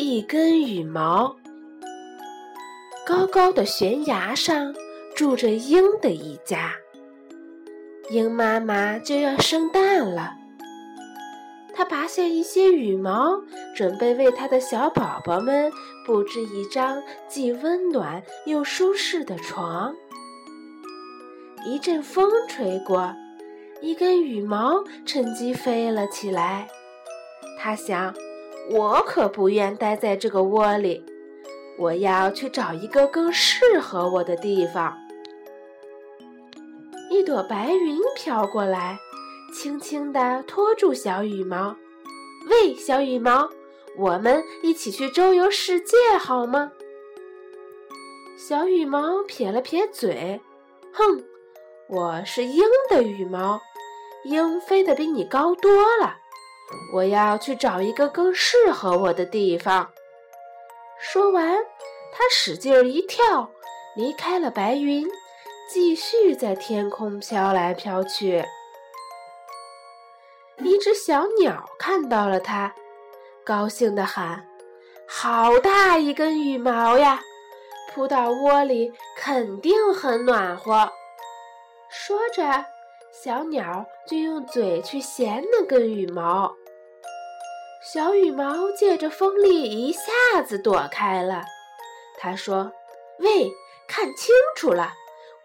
一根羽毛。高高的悬崖上住着鹰的一家，鹰妈妈就要生蛋了。它拔下一些羽毛，准备为它的小宝宝们布置一张既温暖又舒适的床。一阵风吹过，一根羽毛趁机飞了起来。它想。我可不愿待在这个窝里，我要去找一个更适合我的地方。一朵白云飘过来，轻轻地托住小羽毛。喂，小羽毛，我们一起去周游世界好吗？小羽毛撇了撇嘴，哼，我是鹰的羽毛，鹰飞得比你高多了。我要去找一个更适合我的地方。说完，他使劲一跳，离开了白云，继续在天空飘来飘去。一只小鸟看到了他，高兴地喊：“好大一根羽毛呀！扑到窝里肯定很暖和。”说着。小鸟就用嘴去衔那根羽毛，小羽毛借着风力一下子躲开了。他说：“喂，看清楚了，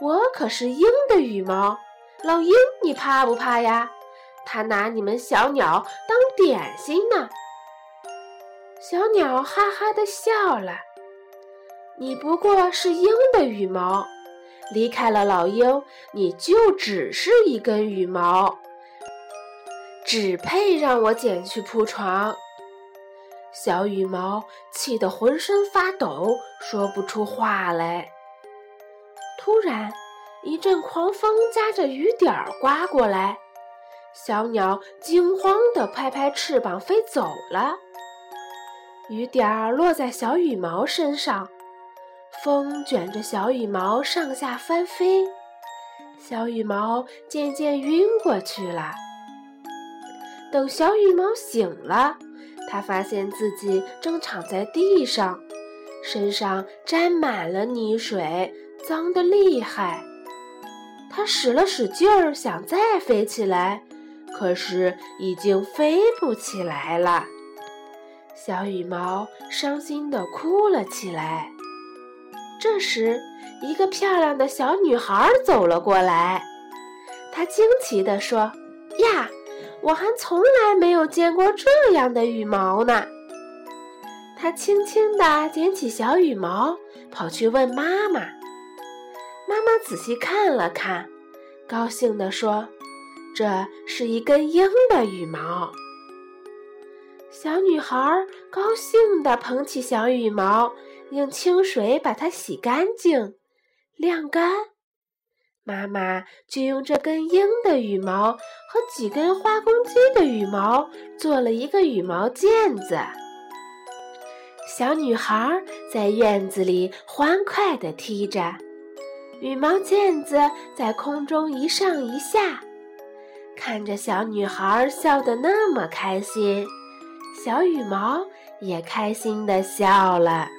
我可是鹰的羽毛，老鹰，你怕不怕呀？它拿你们小鸟当点心呢。”小鸟哈哈地笑了：“你不过是鹰的羽毛。”离开了老鹰，你就只是一根羽毛，只配让我捡去铺床。小羽毛气得浑身发抖，说不出话来。突然，一阵狂风夹着雨点儿刮过来，小鸟惊慌地拍拍翅膀飞走了。雨点儿落在小羽毛身上。风卷着小羽毛上下翻飞，小羽毛渐渐晕过去了。等小羽毛醒了，它发现自己正躺在地上，身上沾满了泥水，脏得厉害。它使了使劲儿，想再飞起来，可是已经飞不起来了。小羽毛伤心地哭了起来。这时，一个漂亮的小女孩走了过来。她惊奇地说：“呀，我还从来没有见过这样的羽毛呢！”她轻轻地捡起小羽毛，跑去问妈妈。妈妈仔细看了看，高兴地说：“这是一根鹰的羽毛。”小女孩高兴地捧起小羽毛。用清水把它洗干净、晾干，妈妈就用这根鹰的羽毛和几根花公鸡的羽毛做了一个羽毛毽子。小女孩在院子里欢快地踢着，羽毛毽子在空中一上一下，看着小女孩笑得那么开心，小羽毛也开心地笑了。